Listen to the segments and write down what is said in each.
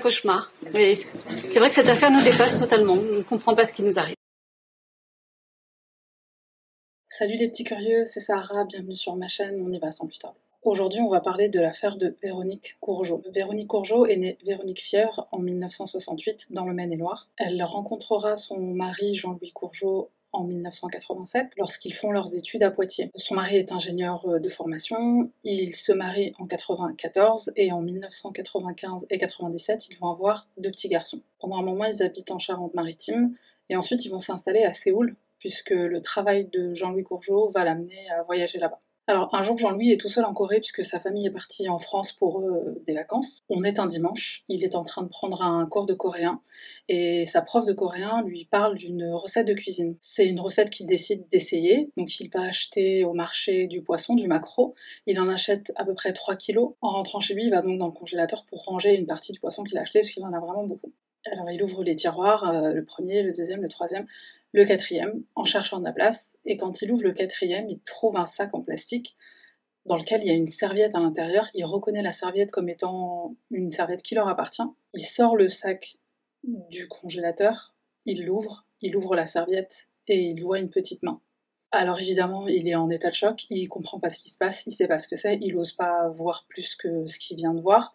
cauchemar. c'est vrai que cette affaire nous dépasse totalement. On ne comprend pas ce qui nous arrive. Salut les petits curieux, c'est Sarah, bienvenue sur ma chaîne, on y va sans plus tarder. Aujourd'hui, on va parler de l'affaire de Véronique Courgeot. Véronique Courgeot est née Véronique Fièvre en 1968 dans le Maine-et-Loire. Elle rencontrera son mari Jean-Louis Courgeot en 1987 lorsqu'ils font leurs études à Poitiers. Son mari est ingénieur euh, de formation, ils se marient en 1994 et en 1995 et 97 ils vont avoir deux petits garçons. Pendant un moment ils habitent en Charente-Maritime et ensuite ils vont s'installer à Séoul puisque le travail de Jean-Louis Courgeot va l'amener à voyager là-bas. Alors un jour Jean-Louis est tout seul en Corée puisque sa famille est partie en France pour euh, des vacances. On est un dimanche, il est en train de prendre un cours de coréen et sa prof de coréen lui parle d'une recette de cuisine. C'est une recette qu'il décide d'essayer, donc il va acheter au marché du poisson, du maquereau, il en achète à peu près 3 kilos. En rentrant chez lui, il va donc dans le congélateur pour ranger une partie du poisson qu'il a acheté parce qu'il en a vraiment beaucoup. Alors il ouvre les tiroirs, euh, le premier, le deuxième, le troisième, le quatrième, en cherchant de la place, et quand il ouvre le quatrième, il trouve un sac en plastique dans lequel il y a une serviette à l'intérieur. Il reconnaît la serviette comme étant une serviette qui leur appartient. Il sort le sac du congélateur, il l'ouvre, il ouvre la serviette et il voit une petite main. Alors évidemment, il est en état de choc, il comprend pas ce qui se passe, il sait pas ce que c'est, il ose pas voir plus que ce qu'il vient de voir.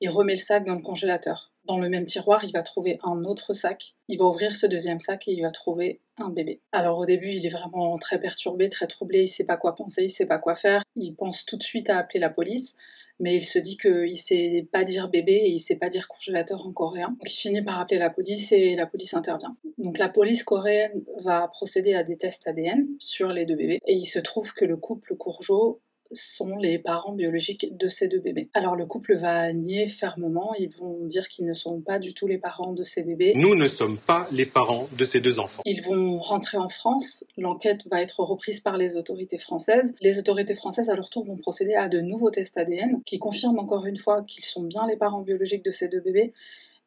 Il remet le sac dans le congélateur. Dans le même tiroir, il va trouver un autre sac. Il va ouvrir ce deuxième sac et il va trouver un bébé. Alors au début, il est vraiment très perturbé, très troublé, il sait pas quoi penser, il sait pas quoi faire. Il pense tout de suite à appeler la police, mais il se dit qu'il sait pas dire bébé et il sait pas dire congélateur en coréen. Donc il finit par appeler la police et la police intervient. Donc la police coréenne va procéder à des tests ADN sur les deux bébés et il se trouve que le couple Courgeot sont les parents biologiques de ces deux bébés. Alors le couple va nier fermement, ils vont dire qu'ils ne sont pas du tout les parents de ces bébés. Nous ne sommes pas les parents de ces deux enfants. Ils vont rentrer en France, l'enquête va être reprise par les autorités françaises. Les autorités françaises à leur tour vont procéder à de nouveaux tests ADN qui confirment encore une fois qu'ils sont bien les parents biologiques de ces deux bébés.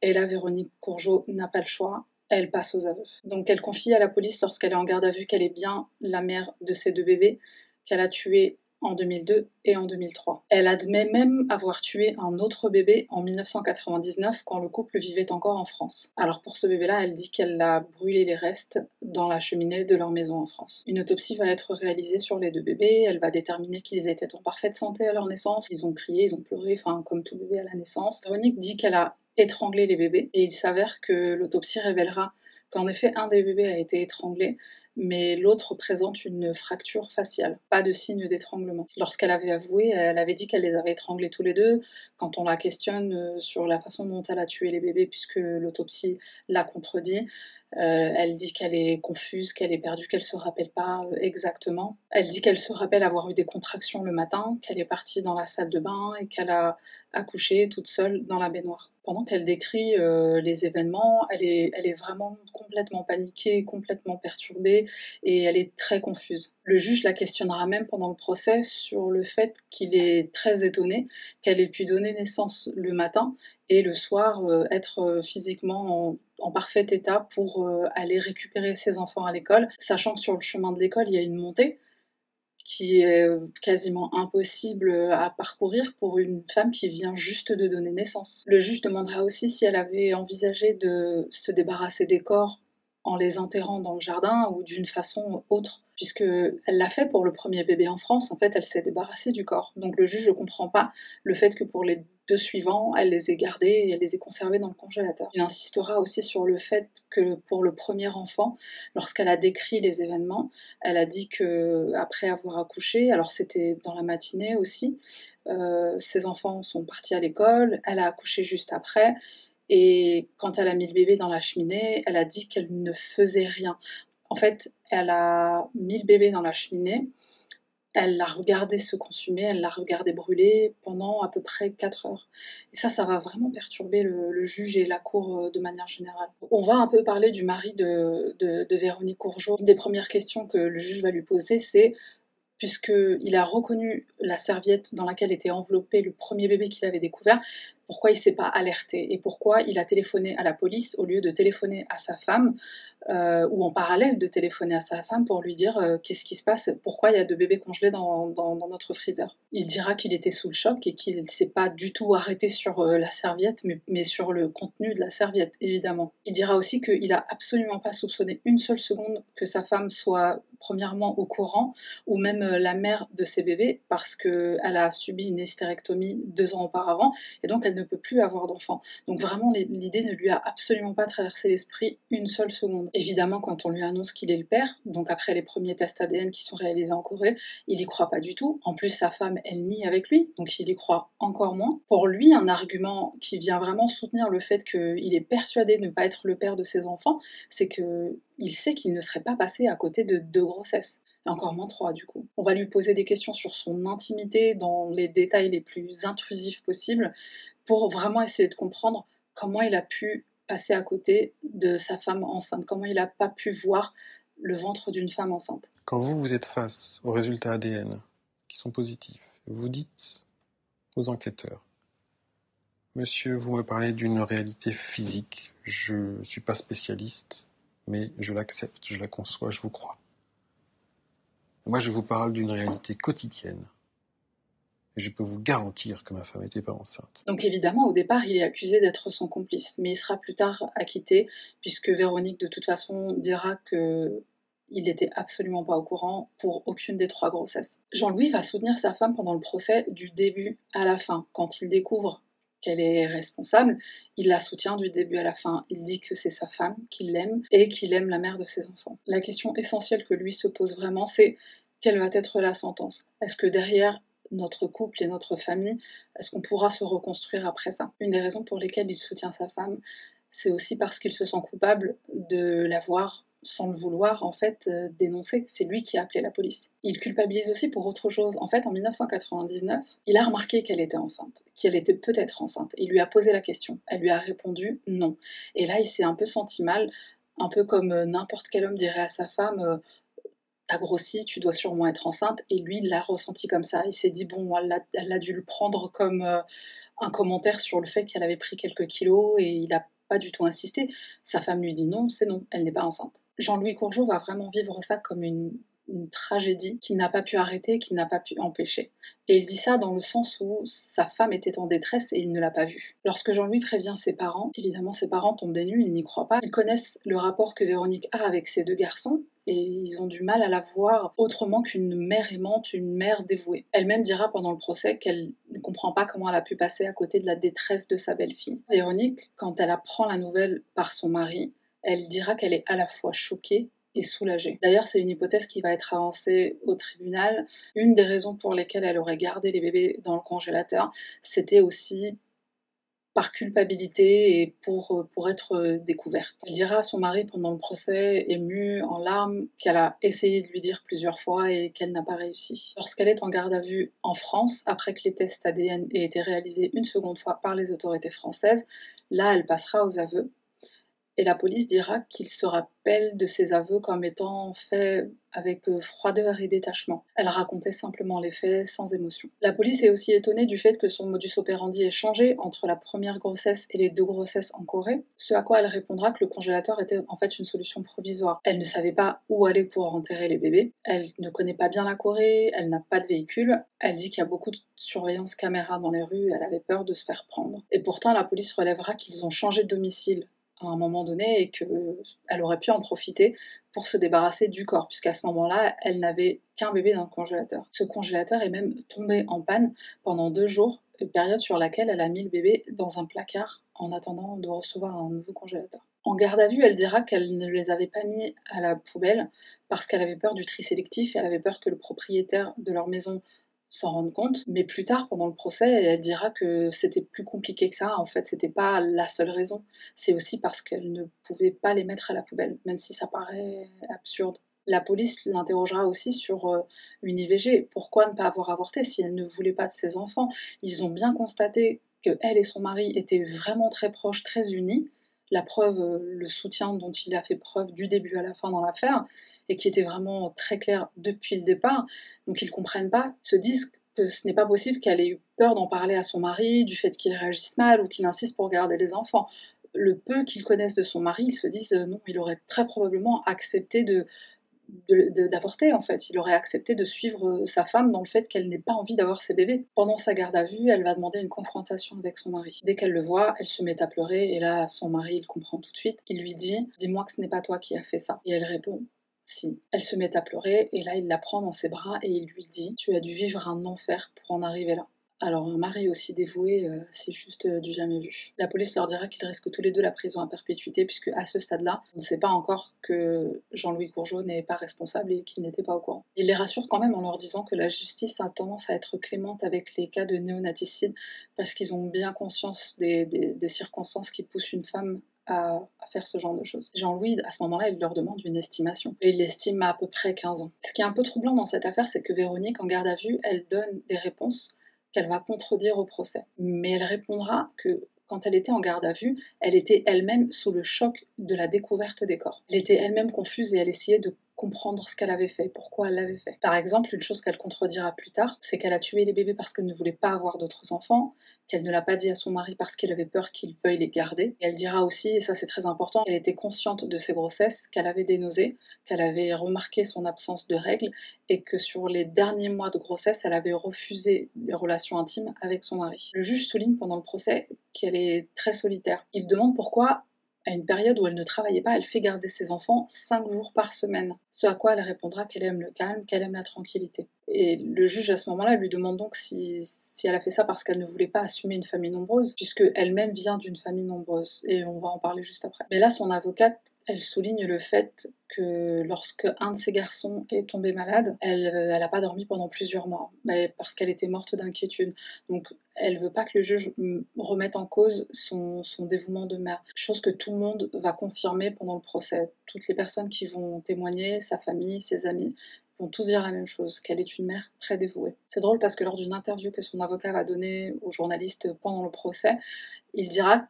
Et là, Véronique Courgeot n'a pas le choix, elle passe aux aveux. Donc elle confie à la police lorsqu'elle est en garde à vue qu'elle est bien la mère de ces deux bébés, qu'elle a tué en 2002 et en 2003. Elle admet même avoir tué un autre bébé en 1999 quand le couple vivait encore en France. Alors pour ce bébé-là, elle dit qu'elle a brûlé les restes dans la cheminée de leur maison en France. Une autopsie va être réalisée sur les deux bébés, elle va déterminer qu'ils étaient en parfaite santé à leur naissance, ils ont crié, ils ont pleuré, enfin comme tout bébé à la naissance. Véronique dit qu'elle a étranglé les bébés et il s'avère que l'autopsie révélera qu'en effet un des bébés a été étranglé, mais l'autre présente une fracture faciale, pas de signe d'étranglement. Lorsqu'elle avait avoué, elle avait dit qu'elle les avait étranglés tous les deux. Quand on la questionne euh, sur la façon dont elle a tué les bébés, puisque l'autopsie l'a contredit, euh, elle dit qu'elle est confuse, qu'elle est perdue, qu'elle se rappelle pas euh, exactement. Elle dit qu'elle se rappelle avoir eu des contractions le matin, qu'elle est partie dans la salle de bain et qu'elle a accouché toute seule dans la baignoire. Pendant qu'elle décrit euh, les événements, elle est, vraiment complètement paniquée, complètement perturbée et elle est très confuse. Le juge la questionnera même pendant le procès sur le fait qu'il est très étonné qu'elle ait pu donner naissance le matin et le soir être physiquement en parfait état pour euh, aller récupérer ses enfants à l'école, sachant que sur le chemin de l'école, il y a une montée qui est quasiment impossible à parcourir pour une femme qui vient juste de donner naissance. Le juge demandera aussi si elle avait envisagé de se débarrasser des corps en les enterrant dans le jardin ou d'une façon autre, puisque elle l'a fait pour le premier bébé en France. En fait, elle s'est débarrassée du corps. Donc le juge ne comprend pas le fait que pour les deux suivants, elle les ait gardés et elle les ait conservés dans le congélateur. Il insistera aussi sur le fait que pour le premier enfant, lorsqu'elle a décrit les événements, elle a dit que après avoir accouché, alors c'était dans la matinée aussi, euh, ses enfants sont partis à l'école, elle a accouché juste après, et quand elle a mis le bébé dans la cheminée, elle a dit qu'elle ne faisait rien. En fait, elle a mis le bébé dans la cheminée, elle l'a regardé se consumer, elle l'a regardé brûler pendant à peu près 4 heures. Et ça, ça va vraiment perturber le, juge et la cour euh, de manière générale. On va un peu parler du mari de, Véronique Courgeot. Une des premières questions que le juge va lui poser, c'est puisqu'il a reconnu la serviette dans laquelle était enveloppé le premier bébé qu'il avait découvert, pourquoi il s'est pas alerté et pourquoi il a téléphoné à la police au lieu de téléphoner à sa femme? Euh, ou en parallèle de téléphoner à sa femme pour lui dire euh, qu'est-ce qui se passe, pourquoi il y a deux bébés congelés dans, notre freezer. Il dira qu'il était sous le choc et qu'il ne s'est pas du tout arrêté sur euh, la serviette, mais, mais, sur le contenu de la serviette, évidemment. Il dira aussi qu'il a absolument pas soupçonné une seule seconde que sa femme soit premièrement au courant, ou même la mère de ses bébés, parce qu'elle a subi une hystérectomie deux ans auparavant, et donc elle ne peut plus avoir d'enfant. Donc vraiment, l'idée ne lui a absolument pas traversé l'esprit une seule seconde. Évidemment, quand on lui annonce qu'il est le père, donc après les premiers tests ADN qui sont réalisés en Corée, il y croit pas du tout. En plus, sa femme, elle nie avec lui, donc il y croit encore moins. Pour lui, un argument qui vient vraiment soutenir le fait qu'il est persuadé de ne pas être le père de ses enfants, c'est que il sait qu'il ne serait pas passé à côté de deux grossesses et encore moins trois du coup. On va lui poser des questions sur son intimité dans les détails les plus intrusifs possibles pour vraiment essayer de comprendre comment il a pu passer à côté de sa femme enceinte, comment il n'a pas pu voir le ventre d'une femme enceinte? Quand vous, vous êtes face aux résultats ADN qui sont positifs, vous dites aux enquêteurs, Monsieur, vous me parlez d'une réalité physique, je ne suis pas spécialiste, mais je l'accepte, je la conçois, je vous crois. Moi, je vous parle d'une réalité quotidienne, je peux vous garantir que ma femme n'était pas enceinte. Donc évidemment, au départ, il est accusé d'être son complice, mais il sera plus tard acquitté, puisque Véronique, de toute façon, dira que il n'était absolument pas au courant pour aucune des trois grossesses. Jean-Louis va soutenir sa femme pendant le procès du début à la fin. Quand il découvre qu'elle est responsable, il la soutient du début à la fin. Il dit que c'est sa femme, qu'il l'aime et qu'il aime la mère de ses enfants. La question essentielle que lui se pose vraiment, c'est quelle va être la sentence? Est-ce que derrière notre couple et notre famille, est-ce qu'on pourra se reconstruire après ça? Une des raisons pour lesquelles il soutient sa femme, c'est aussi parce qu'il se sent coupable de l'avoir sans le vouloir, en fait, euh, dénoncer. C'est lui qui a appelé la police. Il culpabilise aussi pour autre chose. En fait, en 1999, il a remarqué qu'elle était enceinte, qu'elle était peut-être enceinte. Il lui a posé la question. Elle lui a répondu non. Et là, il s'est un peu senti mal, un peu comme euh, n'importe quel homme dirait à sa femme euh, T'as grossi, tu dois sûrement être enceinte. Et lui, il l'a ressenti comme ça. Il s'est dit Bon, elle a, dû le prendre comme un commentaire sur le fait qu'elle avait pris quelques kilos et il a pas du tout insisté. Sa femme lui dit non, c'est non, elle n'est pas enceinte. Jean-Louis Courgeot va vraiment vivre ça comme une, tragédie qui n'a pas pu arrêter, qui n'a pas pu empêcher. Et il dit ça dans le sens où sa femme était en détresse et il ne l'a pas vue. Lorsque Jean-Louis prévient ses parents, évidemment ses parents tombent des ils n'y croient pas. Ils connaissent le rapport que Véronique a avec ses deux garçons et ils ont du mal à la voir autrement qu'une mère aimante, une mère dévouée. Elle-même dira pendant le procès qu'elle ne comprend pas comment elle a pu passer à côté de la détresse de sa belle-fille. Véronique, quand elle apprend la nouvelle par son mari, elle dira qu'elle est à la fois choquée D'ailleurs, c'est une hypothèse qui va être avancée au tribunal. Une des raisons pour lesquelles elle aurait gardé les bébés dans le congélateur, c'était aussi par culpabilité et pour, euh, pour être euh, découverte. Elle dira à son mari pendant le procès, émue, en larmes, qu'elle a essayé de lui dire plusieurs fois et qu'elle n'a pas réussi. Lorsqu'elle est en garde à vue en France, après que les tests ADN aient été réalisés une seconde fois par les autorités françaises, là elle passera aux aveux et la police dira qu'il se rappelle de ses aveux comme étant faits avec euh, froideur et détachement. Elle racontait simplement les faits sans émotion. La police est aussi étonnée du fait que son modus operandi ait changé entre la première grossesse et les deux grossesses en Corée, ce à quoi elle répondra que le congélateur était en fait une solution provisoire. Elle ne savait pas où aller pour enterrer les bébés, elle ne connaît pas bien la Corée, elle n'a pas de véhicule, elle dit qu'il y a beaucoup de surveillance caméra dans les rues, elle avait peur de se faire prendre. Et pourtant la police relèvera qu'ils ont changé de domicile à un moment donné et qu'elle aurait pu en profiter pour se débarrasser du corps, puisqu'à ce moment-là, elle n'avait qu'un bébé dans le congélateur. Ce congélateur est même tombé en panne pendant deux jours, période sur laquelle elle a mis le bébé dans un placard en attendant de recevoir un nouveau congélateur. En garde à vue, elle dira qu'elle ne les avait pas mis à la poubelle parce qu'elle avait peur du tri sélectif et elle avait peur que le propriétaire de leur maison s'en rendre compte. Mais plus tard, pendant le procès, elle dira que c'était plus compliqué que ça. En fait, c'était pas la seule raison. C'est aussi parce qu'elle ne pouvait pas les mettre à la poubelle, même si ça paraît absurde. La police l'interrogera aussi sur euh, une IVG. Pourquoi ne pas avoir avorté si elle ne voulait pas de ses enfants? Ils ont bien constaté que elle et son mari étaient vraiment très proches, très unis. La preuve, euh, le soutien dont il a fait preuve du début à la fin dans l'affaire et qui était vraiment très clair depuis le départ. Donc ils comprennent pas, se disent que ce n'est pas possible qu'elle ait eu peur d'en parler à son mari, du fait qu'il réagisse mal ou qu'il insiste pour garder les enfants. le peu qu'ils connaissent de son mari, ils se disent euh, non, il aurait très probablement accepté de d'avorter en fait. Il aurait accepté de suivre euh, sa femme dans le fait qu'elle n'ait pas envie d'avoir ses bébés. Pendant sa garde à vue, elle va demander une confrontation avec son mari. Dès qu'elle le voit, elle se met à pleurer et là, son mari, il comprend tout de suite. Il lui dit Dis-moi que ce n'est pas toi qui as fait ça. Et elle répond si. Elle se met à pleurer et là, il la prend dans ses bras et il lui dit Tu as dû vivre un enfer pour en arriver là. Alors un mari aussi dévoué, euh, c'est juste euh, du jamais vu. La police leur dira qu'ils risquent tous les deux la prison à perpétuité, puisque à ce stade-là, on ne sait pas encore que Jean-Louis Courgeot n'est pas responsable et qu'il n'était pas au courant. Il les rassure quand même en leur disant que la justice a tendance à être clémente avec les cas de néonaticide, parce qu'ils ont bien conscience des, circonstances qui poussent une femme à, faire ce genre de choses. Jean-Louis, à ce moment-là, il leur demande une estimation. Et il l'estime à, à peu près 15 ans. Ce qui est un peu troublant dans cette affaire, c'est que Véronique, en garde à vue, elle donne des réponses qu'elle va contredire au procès. Mais elle répondra que quand elle était en garde à vue, elle était elle-même sous le choc de la découverte des corps. Elle était elle-même confuse et elle essayait de comprendre ce qu'elle avait fait, pourquoi elle l'avait fait. Par exemple, une chose qu'elle contredira plus tard, c'est qu'elle a tué les bébés parce qu'elle ne voulait pas avoir d'autres enfants, qu'elle ne l'a pas dit à son mari parce qu'elle avait peur qu'il veuille les garder. Et elle dira aussi, et ça c'est très important, qu'elle était consciente de ses grossesses, qu'elle avait des nausées, qu'elle avait remarqué son absence de règles et que sur les derniers mois de grossesse, elle avait refusé les relations intimes avec son mari. Le juge souligne pendant le procès qu'elle est très solitaire. Il demande pourquoi à une période où elle ne travaillait pas, elle fait garder ses enfants cinq jours par semaine. Ce à quoi elle répondra qu'elle aime le calme, qu'elle aime la tranquillité. Et le juge à ce moment-là lui demande donc si, si elle a fait ça parce qu'elle ne voulait pas assumer une famille nombreuse, puisque elle-même vient d'une famille nombreuse, et on va en parler juste après. Mais là, son avocate, elle souligne le fait que lorsque un de ses garçons est tombé malade, elle n'a pas dormi pendant plusieurs mois, parce qu'elle était morte d'inquiétude. Donc elle veut pas que le juge remette en cause son, son, dévouement de mère, chose que tout le monde va confirmer pendant le procès. Toutes les personnes qui vont témoigner, sa famille, ses amis, vont tous dire la même chose, qu'elle est une mère très dévouée. C'est drôle parce que lors d'une interview que son avocat va donner aux journalistes pendant le procès, il dira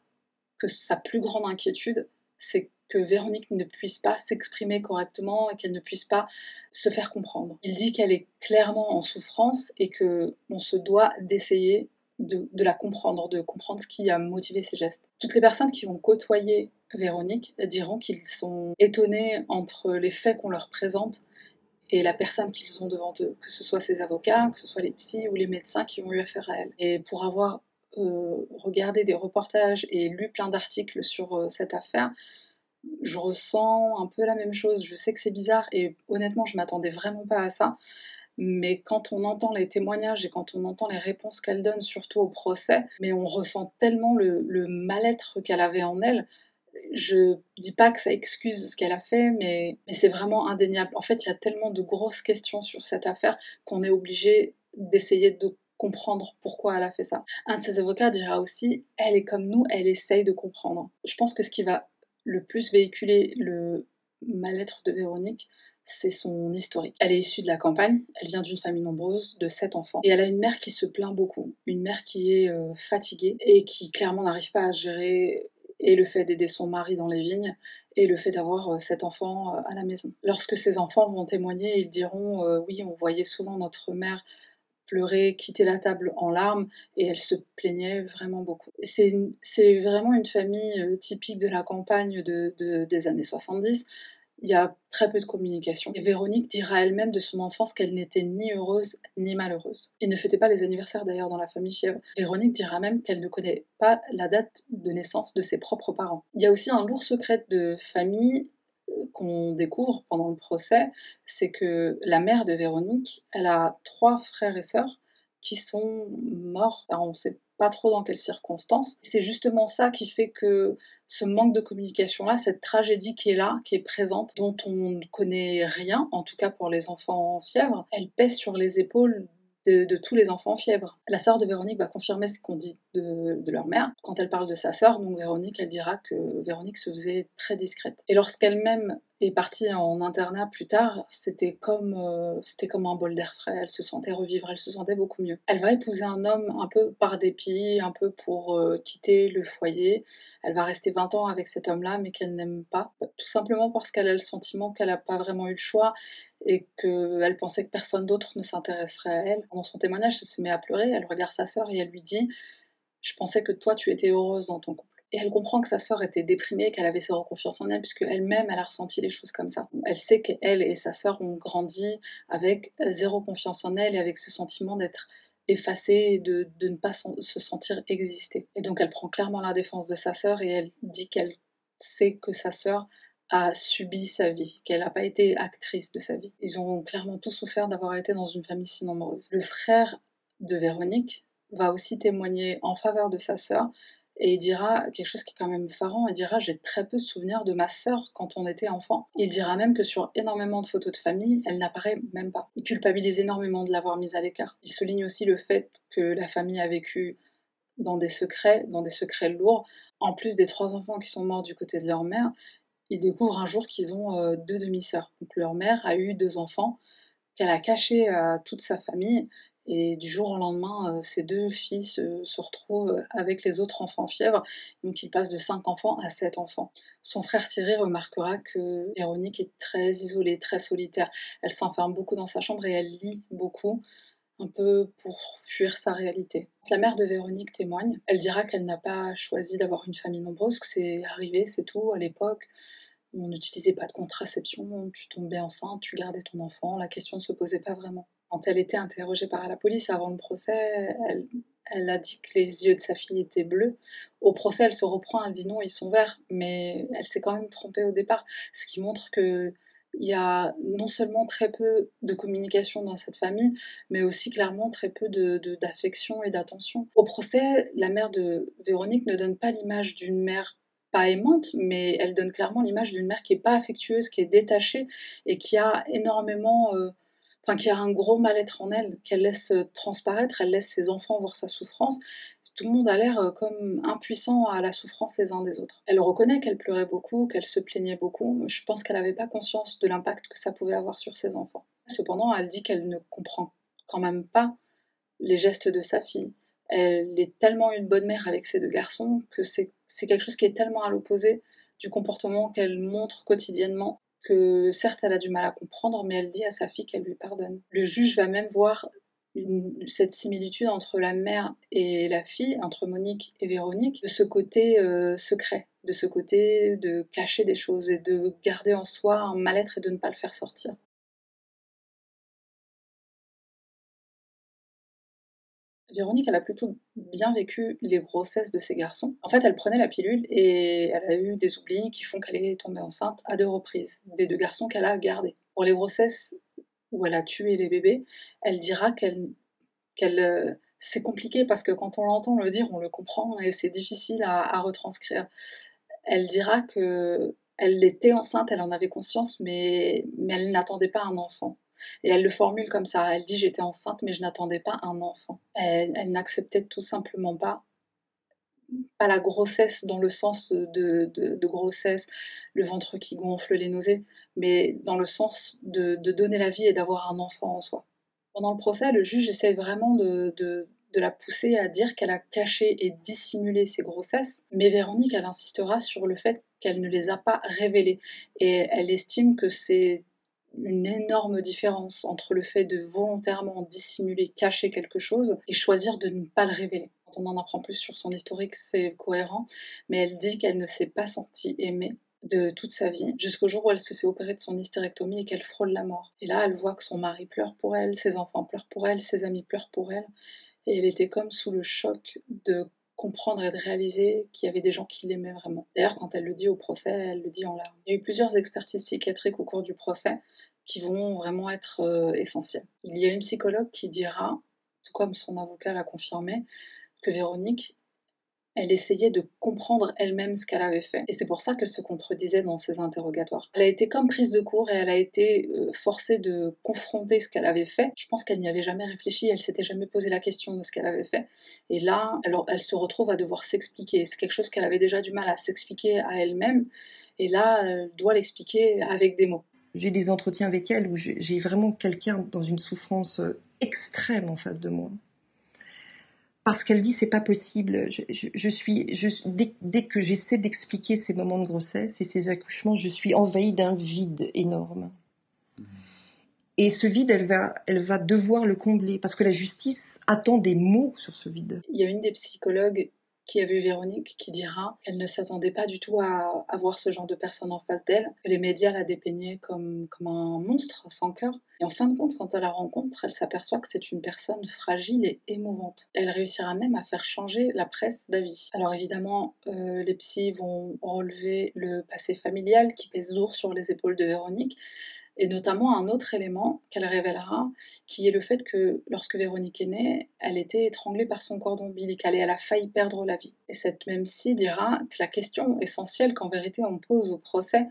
que sa plus grande inquiétude, c'est que Véronique ne puisse pas s'exprimer correctement et qu'elle ne puisse pas se faire comprendre. Il dit qu'elle est clairement en souffrance et que on se doit d'essayer de, la comprendre, de comprendre ce qui a motivé ses gestes. Toutes les personnes qui vont côtoyer Véronique diront qu'ils sont étonnés entre les faits qu'on leur présente et la personne qu'ils ont devant eux, que ce soit ses avocats, que ce soit les psys ou les médecins qui ont eu affaire à elle. Et pour avoir euh, regardé des reportages et lu plein d'articles sur euh, cette affaire, je ressens un peu la même chose. Je sais que c'est bizarre et honnêtement, je m'attendais vraiment pas à ça. Mais quand on entend les témoignages et quand on entend les réponses qu'elle donne, surtout au procès, mais on ressent tellement le, le mal-être qu'elle avait en elle je dis pas que ça excuse ce qu'elle a fait, mais, c'est vraiment indéniable. En fait, il y a tellement de grosses questions sur cette affaire qu'on est obligé d'essayer de comprendre pourquoi elle a fait ça. Un de ses avocats dira aussi, elle est comme nous, elle essaye de comprendre. Je pense que ce qui va le plus véhiculer le mal-être de Véronique, c'est son historique. Elle est issue de la campagne, elle vient d'une famille nombreuse de sept enfants, et elle a une mère qui se plaint beaucoup, une mère qui est euh, fatiguée et qui clairement n'arrive pas à gérer et le fait d'aider son mari dans les vignes, et le fait d'avoir euh, cet enfant euh, à la maison. Lorsque ces enfants vont témoigner, ils diront euh, oui, on voyait souvent notre mère pleurer, quitter la table en larmes, et elle se plaignait vraiment beaucoup. C'est vraiment une famille typique de la campagne de, des années 70 il y a très peu de communication. Et Véronique dira elle-même de son enfance qu'elle n'était ni heureuse ni malheureuse. Il ne fêtait pas les anniversaires d'ailleurs dans la famille Fièvre. Véronique dira même qu'elle ne connaît pas la date de naissance de ses propres parents. Il y a aussi un lourd secret de famille euh, qu'on découvre pendant le procès, c'est que la mère de Véronique, elle a trois frères et sœurs qui sont morts. on ne sait pas trop dans quelles circonstances. C'est justement ça qui fait que ce manque de communication-là, cette tragédie qui est là, qui est présente, dont on ne connaît rien, en tout cas pour les enfants en fièvre, elle pèse sur les épaules de, tous les enfants en fièvre. La sœur de Véronique va confirmer ce qu'on dit de, leur mère. Quand elle parle de sa sœur, donc Véronique, elle dira que Véronique se faisait très discrète. Et lorsqu'elle-même est partie en internat plus tard, c'était comme, euh, c'était comme un bol d'air frais. Elle se sentait revivre, elle se sentait beaucoup mieux. Elle va épouser un homme un peu par dépit, un peu pour euh, quitter le foyer. Elle va rester 20 ans avec cet homme-là, mais qu'elle n'aime pas. Tout simplement parce qu'elle a le sentiment qu'elle n'a pas vraiment eu le choix et qu'elle pensait que personne d'autre ne s'intéresserait à elle. Dans son témoignage, elle se met à pleurer, elle regarde sa sœur et elle lui dit Je pensais que toi, tu étais heureuse dans ton couple. Et elle comprend que sa sœur était déprimée, qu'elle avait zéro confiance en elle, puisque elle-même, elle a ressenti les choses comme ça. Elle sait qu'elle et sa sœur ont grandi avec zéro confiance en elle et avec ce sentiment d'être effacée, de, de ne pas se sentir exister. Et donc elle prend clairement la défense de sa sœur et elle dit qu'elle sait que sa sœur a subi sa vie, qu'elle n'a pas été actrice de sa vie. Ils ont clairement tous souffert d'avoir été dans une famille si nombreuse. Le frère de Véronique va aussi témoigner en faveur de sa sœur et il dira quelque chose qui est quand même effarant, il dira j'ai très peu de souvenirs de ma sœur quand on était enfant. Il dira même que sur énormément de photos de famille, elle n'apparaît même pas. Il culpabilise énormément de l'avoir mise à l'écart. Il souligne aussi le fait que la famille a vécu dans des secrets, dans des secrets lourds. En plus des trois enfants qui sont morts du côté de leur mère, il découvre un jour qu'ils ont euh, deux demi-sœurs. Donc leur mère a eu deux enfants qu'elle a cachés à toute sa famille et du jour au lendemain, euh, ces deux filles se, retrouvent avec les autres enfants fièvres. Donc il passe de 5 enfants à 7 enfants. Son frère Thierry remarquera que Véronique est très isolée, très solitaire. Elle s'enferme beaucoup dans sa chambre et elle lit beaucoup un peu pour fuir sa réalité. La mère de Véronique témoigne. Elle dira qu'elle n'a pas choisi d'avoir une famille nombreuse, que c'est arrivé, c'est tout, à l'époque. On n'utilisait pas de contraception, tu tombais enceinte, tu gardais ton enfant, la question ne se posait pas vraiment. Quand elle était interrogée par la police avant le procès, elle, a dit que les yeux de sa fille étaient bleus. Au procès, elle se reprend, elle dit non, ils sont verts, mais elle s'est quand même trompée au départ, ce qui montre que il y a non seulement très peu de communication dans cette famille, mais aussi clairement très peu d'affection de, et d'attention. Au procès, la mère de Véronique ne donne pas l'image d'une mère pas aimante, mais elle donne clairement l'image d'une mère qui est pas affectueuse, qui est détachée et qui a énormément euh, enfin qu'il y a un gros mal-être en elle, qu'elle laisse euh, transparaître, elle laisse ses enfants voir sa souffrance. Tout le monde a l'air euh, comme impuissant à la souffrance les uns des autres. Elle reconnaît qu'elle pleurait beaucoup, qu'elle se plaignait beaucoup. Je pense qu'elle n'avait pas conscience de l'impact que ça pouvait avoir sur ses enfants. Cependant, elle dit qu'elle ne comprend quand même pas les gestes de sa fille. Elle est tellement une bonne mère avec ses deux garçons que c'est quelque chose qui est tellement à l'opposé du comportement qu'elle montre quotidiennement que certes elle a du mal à comprendre, mais elle dit à sa fille qu'elle lui pardonne. Le juge va même voir cette similitude entre la mère et la fille, entre Monique et Véronique, de ce côté euh, secret, de ce côté de cacher des choses et de garder en soi un mal-être et de ne pas le faire sortir. Véronique, elle a plutôt bien vécu les grossesses de ses garçons. En fait, elle prenait la pilule et elle a eu des oublis qui font qu'elle est tombée enceinte à deux reprises, des deux garçons qu'elle a gardés. Pour les grossesses où elle a tué les bébés, elle dira qu'elle, qu'elle, euh, c'est compliqué parce que quand on l'entend le dire, on le comprend et c'est difficile à, retranscrire. Elle dira que elle était enceinte, elle en avait conscience, mais, mais elle n'attendait pas un enfant. Et elle le formule comme ça. Elle dit j'étais enceinte, mais je n'attendais pas un enfant. Elle, n'acceptait tout simplement pas pas la grossesse dans le sens de, de, grossesse, le ventre qui gonfle, les nausées, mais dans le sens de, de donner la vie et d'avoir un enfant en soi. Pendant le procès, le juge essaie vraiment de, de, la pousser à dire qu'elle a caché et dissimulé ses grossesses, mais Véronique, elle insistera sur le fait qu'elle ne les a pas révélées, et elle estime que c'est une énorme différence entre le fait de volontairement dissimuler, cacher quelque chose et choisir de ne pas le révéler. Quand on en apprend plus sur son historique, c'est cohérent, mais elle dit qu'elle ne s'est pas sentie aimée de toute sa vie, jusqu'au jour où elle se fait opérer de son hystérectomie et qu'elle frôle la mort. Et là, elle voit que son mari pleure pour elle, ses enfants pleurent pour elle, ses amis pleurent pour elle, et elle était comme sous le choc de comprendre et de réaliser qu'il y avait des gens qui l'aimaient vraiment. D'ailleurs, quand elle le dit au procès, elle le dit en larmes. Il y a eu plusieurs expertises psychiatriques au cours du procès qui vont vraiment être euh, essentielles. Il y a une psychologue qui dira, tout comme son avocat l'a confirmé, que Véronique elle essayait de comprendre elle-même ce qu'elle avait fait. Et c'est pour ça qu'elle se contredisait dans ses interrogatoires. Elle a été comme prise de cours et elle a été euh, forcée de confronter ce qu'elle avait fait. Je pense qu'elle n'y avait jamais réfléchi, elle s'était jamais posé la question de ce qu'elle avait fait. Et là, alors, elle se retrouve à devoir s'expliquer. C'est quelque chose qu'elle avait déjà du mal à s'expliquer à elle-même. Et là, elle doit l'expliquer avec des mots. J'ai des entretiens avec elle où j'ai vraiment quelqu'un dans une souffrance euh, extrême en face de moi parce qu'elle dit c'est pas possible. Je, suis, dès, que j'essaie d'expliquer ces moments de grossesse et ces accouchements, je suis envahie d'un vide énorme. Et ce vide, elle va, elle va devoir le combler parce que la justice attend des mots sur ce vide. Il y a une des psychologues qui a vu Véronique qui dira qu'elle ne s'attendait pas du tout à, avoir ce genre de personne en face d'elle, les médias la dépeignaient comme, comme un monstre sans cœur. Et en fin de compte, quand elle la rencontre, elle s'aperçoit que c'est une personne fragile et émouvante. Elle réussira même à faire changer la presse d'avis. Alors évidemment, euh, les psys vont relever le passé familial qui pèse lourd sur les épaules de Véronique, et notamment un autre élément qu'elle révélera, qui est le fait que lorsque Véronique est née, elle était étranglée par son cordon ombilical et elle a failli perdre la vie. Et cette même ci dira que la question essentielle qu'en vérité on pose au procès,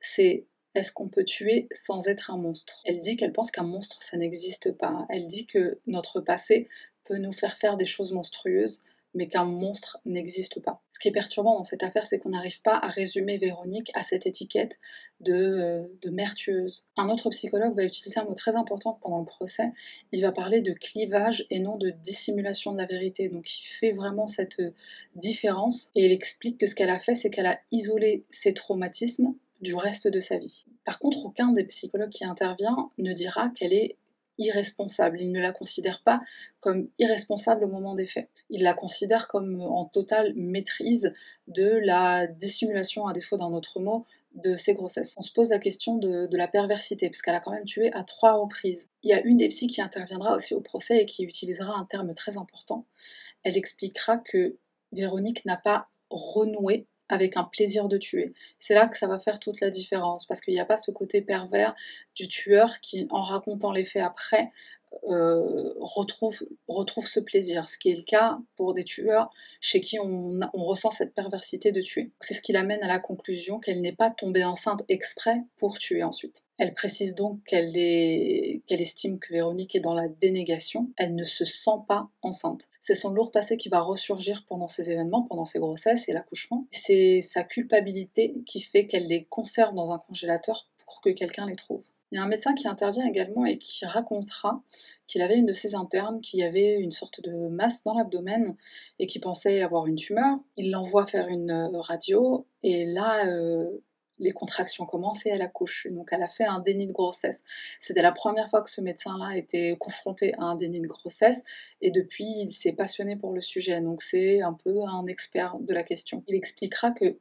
c'est est-ce qu'on peut tuer sans être un monstre? Elle dit qu'elle pense qu'un monstre, ça n'existe pas. Elle dit que notre passé peut nous faire faire des choses monstrueuses, mais qu'un monstre n'existe pas. Ce qui est perturbant dans cette affaire, c'est qu'on n'arrive pas à résumer Véronique à cette étiquette de, euh, de mère tueuse. Un autre psychologue va utiliser un mot très important pendant le procès, il va parler de clivage et non de dissimulation de la vérité. Donc il fait vraiment cette euh, différence et il explique que ce qu'elle a fait, c'est qu'elle a isolé ses traumatismes du reste de sa vie. Par contre, aucun des psychologues qui intervient ne dira qu'elle est irresponsable. Il ne la considère pas comme irresponsable au moment des faits. Il la considère comme en totale maîtrise de la dissimulation, à défaut d'un autre mot, de ses grossesses. On se pose la question de, la perversité, parce qu'elle a quand même tué à trois reprises. Il y a une des psys qui interviendra aussi au procès et qui utilisera un terme très important. Elle expliquera que Véronique n'a pas renoué avec un plaisir de tuer. C'est là que ça va faire toute la différence, parce qu'il n'y a pas ce côté pervers du tueur qui, en racontant les faits après, euh, retrouve, retrouve ce plaisir, ce qui est le cas pour des tueurs chez qui on, ressent cette perversité de tuer. C'est ce qui l'amène à la conclusion qu'elle n'est pas tombée enceinte exprès pour tuer ensuite. Elle précise donc qu'elle qu'elle estime que Véronique est dans la dénégation, elle ne se sent pas enceinte. C'est son lourd passé qui va ressurgir pendant ces événements, pendant ces grossesses et l'accouchement. C'est sa culpabilité qui fait qu'elle les conserve dans un congélateur pour que quelqu'un les trouve. Il y a un médecin qui intervient également et qui racontera qu'il avait une de ses internes qui avait une sorte de masse dans l'abdomen et qui pensait avoir une tumeur. Il l'envoie faire une euh, radio et là, euh, les contractions commencent et elle accouche. Donc elle a fait un déni de grossesse. C'était la première fois que ce médecin-là était confronté à un déni de grossesse et depuis il s'est passionné pour le sujet. Donc c'est un peu un expert de la question. Il expliquera que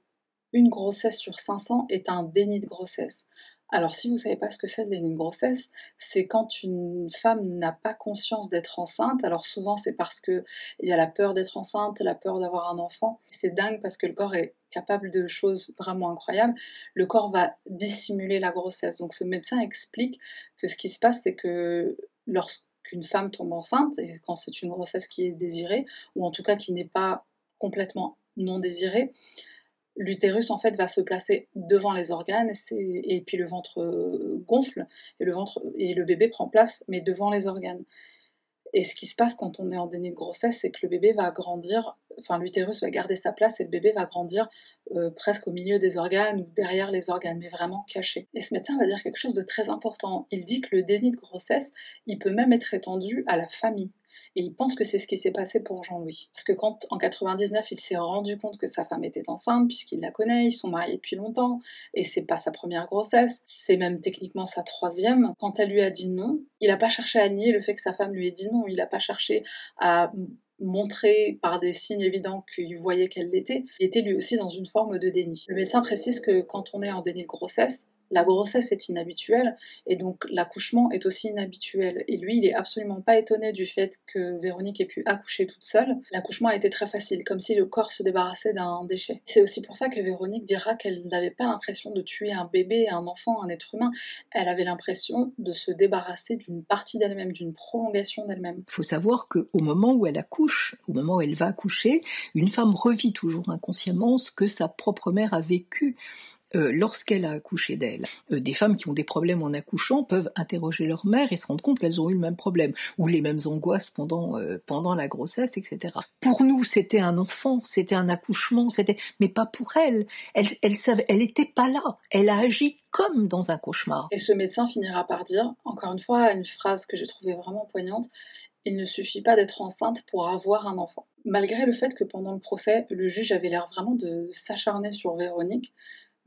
une grossesse sur 500 est un déni de grossesse. Alors si vous ne savez pas ce que c'est de grossesse, c'est quand une femme n'a pas conscience d'être enceinte. Alors souvent c'est parce qu'il y a la peur d'être enceinte, la peur d'avoir un enfant. C'est dingue parce que le corps est capable de choses vraiment incroyables. Le corps va dissimuler la grossesse. Donc ce médecin explique que ce qui se passe c'est que lorsqu'une femme tombe enceinte, et quand c'est une grossesse qui est désirée, ou en tout cas qui n'est pas complètement non désirée, l'utérus en fait va se placer devant les organes et, puis le ventre euh, gonfle et le bébé prend place mais devant les organes. Et ce qui se passe quand on est en déni de grossesse, c'est que le bébé va grandir, enfin l'utérus va garder sa place et le bébé va grandir euh, presque au milieu des organes ou derrière les organes, mais vraiment caché. Et ce médecin va dire quelque chose de très important. Il dit que le déni de grossesse, il peut même être étendu à la famille. Et il pense que c'est ce qui s'est passé pour Jean-Louis. Parce que quand, en 99, il s'est rendu compte que sa femme était enceinte, puisqu'il la connaît, ils sont mariés depuis longtemps, et c'est pas sa première grossesse, c'est même techniquement sa troisième. Quand elle lui a dit non, il n'a pas cherché à nier le fait que sa femme lui ait dit non, il n'a pas cherché à montrer par des signes évidents qu'il voyait qu'elle l'était, il était lui aussi dans une forme de déni. Le médecin précise que quand on est en déni de grossesse, la grossesse est inhabituelle et donc l'accouchement est aussi inhabituel. Et lui, il est absolument pas étonné du fait que Véronique ait pu accoucher toute seule. L'accouchement a été très facile, comme si le corps se débarrassait d'un déchet. C'est aussi pour ça que Véronique dira qu'elle n'avait pas l'impression de tuer un bébé, un enfant, un être humain. Elle avait l'impression de se débarrasser d'une partie d'elle-même, d'une prolongation d'elle-même. Il faut savoir qu'au moment où elle accouche, au moment où elle va accoucher, une femme revit toujours inconsciemment ce que sa propre mère a vécu. Euh, lorsqu'elle a accouché d'elle. Euh, des femmes qui ont des problèmes en accouchant peuvent interroger leur mère et se rendre compte qu'elles ont eu le même problème, ou les mêmes angoisses pendant, euh, pendant la grossesse, etc. Pour nous, c'était un enfant, c'était un accouchement, c'était, mais pas pour elle. Elle, elle savait, elle était pas là. Elle a agi comme dans un cauchemar. Et ce médecin finira par dire, encore une fois, une phrase que j'ai trouvée vraiment poignante, il ne suffit pas d'être enceinte pour avoir un enfant. Malgré le fait que pendant le procès, le juge avait l'air vraiment de s'acharner sur Véronique,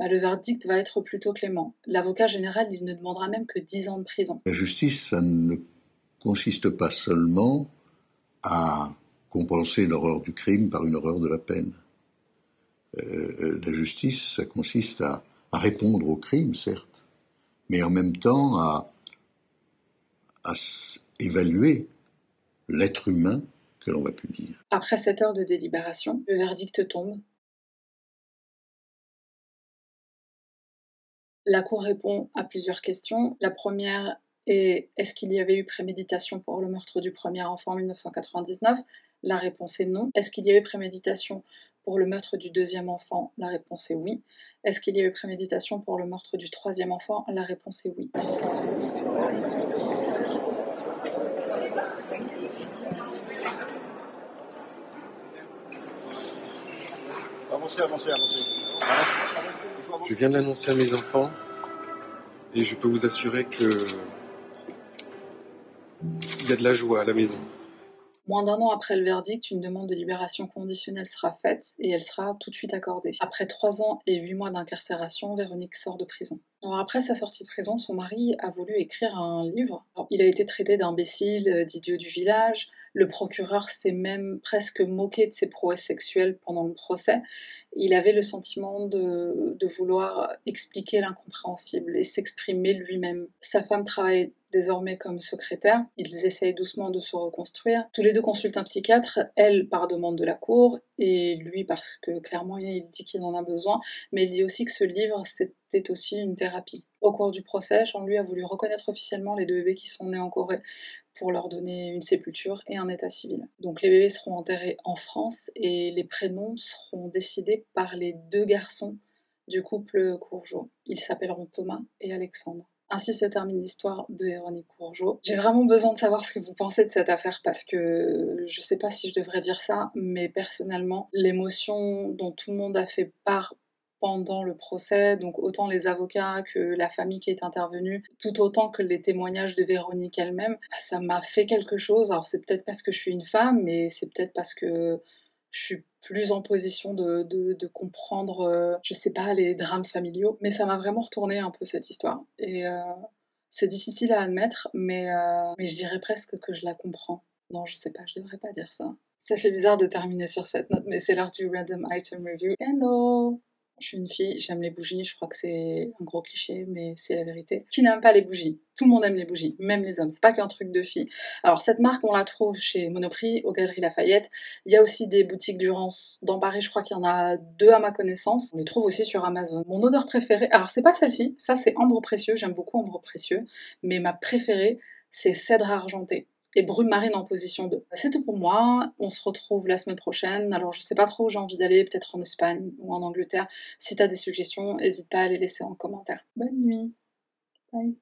bah, le verdict va être plutôt clément. L'avocat général, il ne demandera même que 10 ans de prison. La justice, ça ne consiste pas seulement à compenser l'horreur du crime par une horreur de la peine. Euh, la justice, ça consiste à, à, répondre au crime, certes, mais en même temps à, à évaluer l'être humain que l'on va punir. Après cette heure de délibération, le verdict tombe. La Cour répond à plusieurs questions. La première est est-ce qu'il y avait eu préméditation pour le meurtre du premier enfant en 1999 La réponse est non. Est-ce qu'il y a eu préméditation pour le meurtre du deuxième enfant? La réponse est oui. Est-ce qu'il y a eu préméditation pour le meurtre du troisième enfant? La réponse est oui. Je viens de l'annoncer à mes enfants et je peux vous assurer que il y a de la joie à la maison. Moins d'un an après le verdict, une demande de libération conditionnelle sera faite et elle sera tout de suite accordée. Après trois ans et huit mois d'incarcération, Véronique sort de prison. Après sa sortie de prison, son mari a voulu écrire un livre. il a été traité d'imbécile, d'idiot du village. Le procureur s'est même presque moqué de ses prouesses sexuelles pendant le procès. Il avait le sentiment de, de vouloir expliquer l'incompréhensible et s'exprimer lui-même. Sa femme travaille désormais comme secrétaire. Ils essayent doucement de se reconstruire. Tous les deux consultent un psychiatre, elle par demande de la cour, et lui parce que clairement il dit qu'il en a besoin, mais il dit aussi que ce livre c'était aussi une thérapie. Au cours du procès, Jean-Louis a voulu reconnaître officiellement les deux bébés qui sont nés en Corée pour leur donner une sépulture et un état civil. Donc les bébés seront enterrés en France et les prénoms seront décidés par les deux garçons du couple Courgeot. Ils s'appelleront Thomas et Alexandre. Ainsi se termine l'histoire de Véronique Courgeot. J'ai vraiment besoin de savoir ce que vous pensez de cette affaire parce que je sais pas si je devrais dire ça, mais personnellement, l'émotion dont tout le monde a fait part pendant le procès, donc autant les avocats que la famille qui est intervenue, tout autant que les témoignages de Véronique elle-même, ça m'a fait quelque chose. Alors c'est peut-être parce que je suis une femme, mais c'est peut-être parce que je suis plus en position de, de, comprendre, euh, je sais pas, les drames familiaux. Mais ça m'a vraiment retourné un peu cette histoire. Et euh, c'est difficile à admettre, mais, euh, mais je dirais presque que je la comprends. Non, je sais pas, je devrais pas dire ça. Ça fait bizarre de terminer sur cette note, mais c'est l'heure du Random Item Review. Hello je suis une fille, j'aime les bougies, je crois que c'est un gros cliché, mais c'est la vérité. Qui n'aime pas les bougies? Tout le monde aime les bougies, même les hommes, c'est pas qu'un truc de fille. Alors cette marque, on la trouve chez Monoprix, aux Galeries Lafayette. Il y a aussi des boutiques d'urgence dans Paris, je crois qu'il y en a deux à ma connaissance. On les trouve aussi sur Amazon. Mon odeur préférée, alors c'est pas celle-ci, ça c'est ambre précieux, j'aime beaucoup ambre précieux, mais ma préférée, c'est cèdre argenté et brume marine en position 2. C'est tout pour moi, on se retrouve la semaine prochaine. Alors je sais pas trop où j'ai envie d'aller, peut-être en Espagne ou en Angleterre. Si t'as des suggestions, n'hésite pas à les laisser en commentaire. Bonne nuit. Bye.